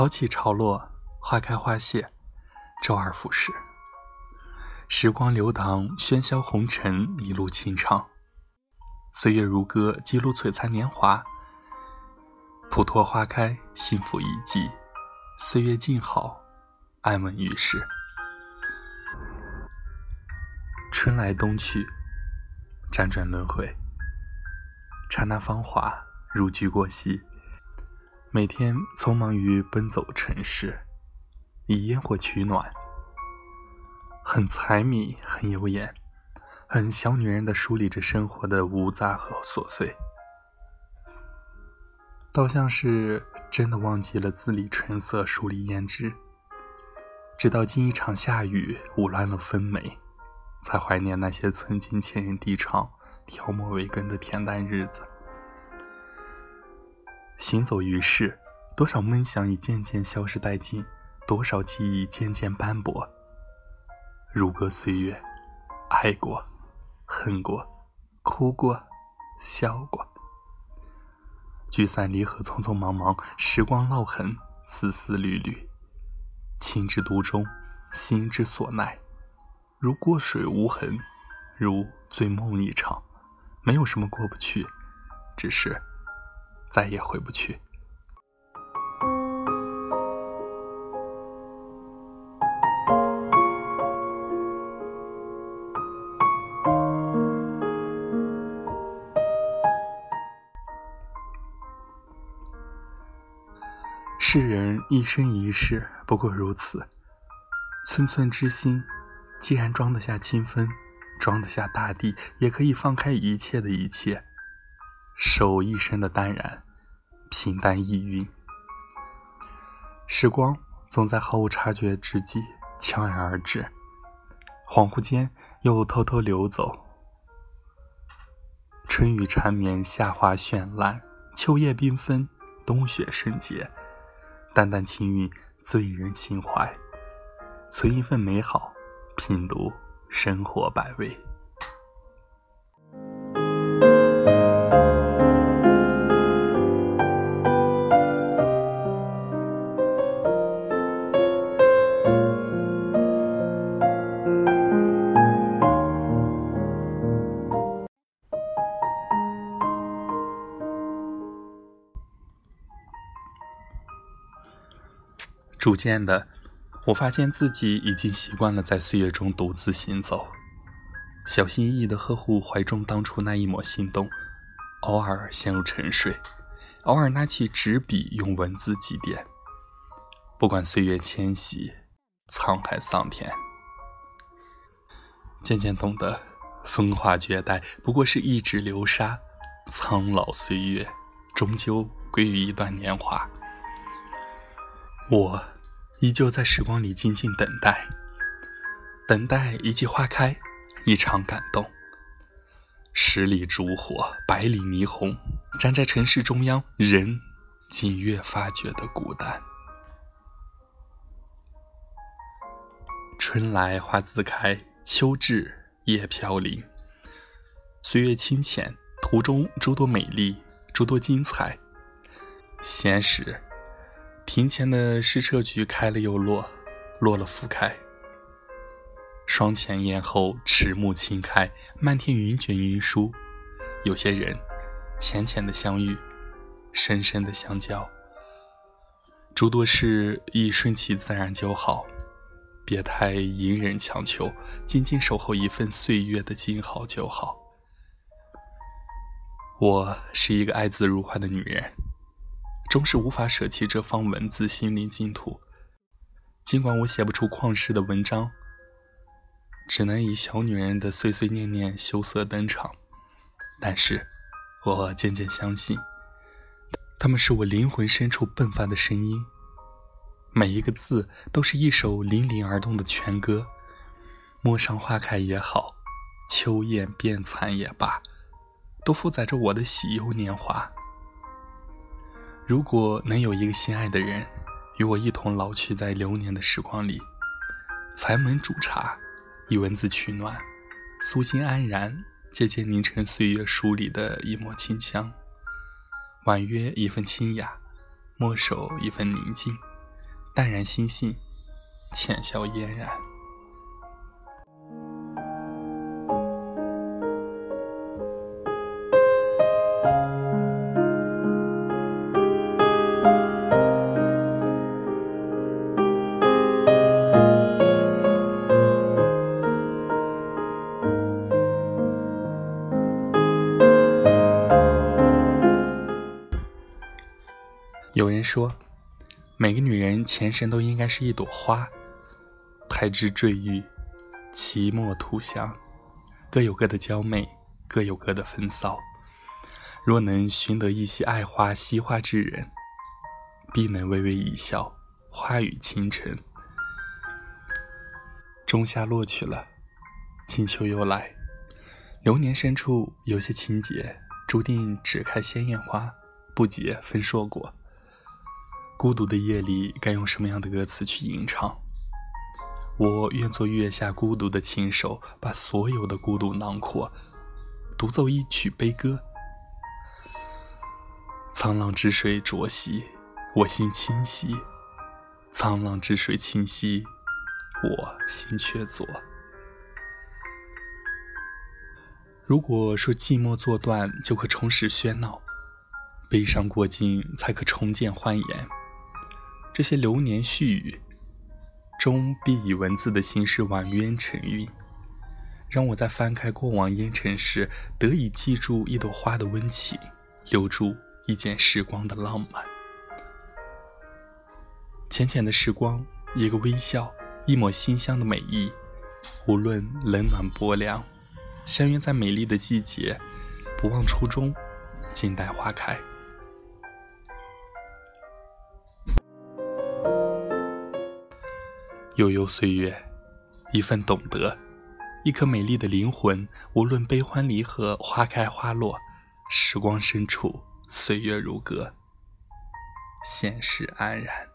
潮起潮落，花开花谢，周而复始。时光流淌，喧嚣红尘，一路清唱。岁月如歌，记录璀璨年华。普陀花开，幸福一季。岁月静好，安稳于世。春来冬去，辗转轮回，刹那芳华，如驹过隙。每天匆忙于奔走尘世，以烟火取暖，很财迷，很有眼，很小女人的梳理着生活的无杂和琐碎，倒像是真的忘记了自理春色，梳理胭脂，直到经一场下雨，捂乱了分眉。才怀念那些曾经前人低唱、挑墨为根的恬淡日子。行走于世，多少梦想已渐渐消失殆尽，多少记忆渐渐斑驳。如歌岁月，爱过，恨过，哭过，笑过。聚散离合，匆匆忙忙，时光烙痕，丝丝缕缕。情之独钟，心之所奈。如过水无痕，如醉梦一场，没有什么过不去，只是再也回不去。世人一生一世，不过如此，寸寸之心。既然装得下清风，装得下大地，也可以放开一切的一切，守一生的淡然，平淡意蕴。时光总在毫无察觉之际悄然而至，恍惚间又偷偷流走。春雨缠绵，夏花绚烂，秋叶缤纷，冬雪圣洁，淡淡清韵醉人心怀，存一份美好。品读生活百味。逐渐的。我发现自己已经习惯了在岁月中独自行走，小心翼翼的呵护怀中当初那一抹心动，偶尔陷入沉睡，偶尔拿起纸笔用文字祭奠。不管岁月迁徙，沧海桑田，渐渐懂得，风华绝代不过是一纸流沙，苍老岁月终究归于一段年华。我。依旧在时光里静静等待，等待一季花开，一场感动。十里烛火，百里霓虹，站在城市中央，人竟越发觉得孤单。春来花自开，秋至叶飘零。岁月清浅，途中诸多美丽，诸多精彩。闲时。庭前的矢车菊开了又落，落了复开。霜前燕后，迟暮轻开，漫天云卷云舒。有些人，浅浅的相遇，深深的相交。诸多事亦顺其自然就好，别太隐忍强求，静静守候一份岁月的静好就好。我是一个爱字如画的女人。终是无法舍弃这方文字心灵净土。尽管我写不出旷世的文章，只能以小女人的碎碎念念羞涩登场，但是，我渐渐相信，他们是我灵魂深处迸发的声音。每一个字都是一首凛凛而动的全歌。陌上花开也好，秋雁变残也罢，都负载着我的喜忧年华。如果能有一个心爱的人，与我一同老去在流年的时光里，柴门煮茶，以文字取暖，苏心安然，渐渐凝成岁月梳理的一抹清香。婉约一份清雅，墨守一份宁静，淡然心性，浅笑嫣然。有人说，每个女人前身都应该是一朵花，胎枝坠玉，其貌图香，各有各的娇媚，各有各的风骚。若能寻得一些爱花惜花之人，必能微微一笑，花语倾城。仲夏落去了，金秋又来，流年深处有些情节注定只开鲜艳花，不结丰硕果。孤独的夜里，该用什么样的歌词去吟唱？我愿做月下孤独的琴手，把所有的孤独囊括，独奏一曲悲歌。沧浪之水浊兮，我心清兮；沧浪之水清兮，我心却浊。如果说寂寞作断就可重拾喧闹，悲伤过尽才可重见欢颜。这些流年絮语，终必以文字的形式婉约成韵，让我在翻开过往烟尘时，得以记住一朵花的温情，留住一件时光的浪漫。浅浅的时光，一个微笑，一抹馨香的美意，无论冷暖薄凉，相约在美丽的季节，不忘初衷，静待花开。悠悠岁月，一份懂得，一颗美丽的灵魂。无论悲欢离合，花开花落，时光深处，岁月如歌，现世安然。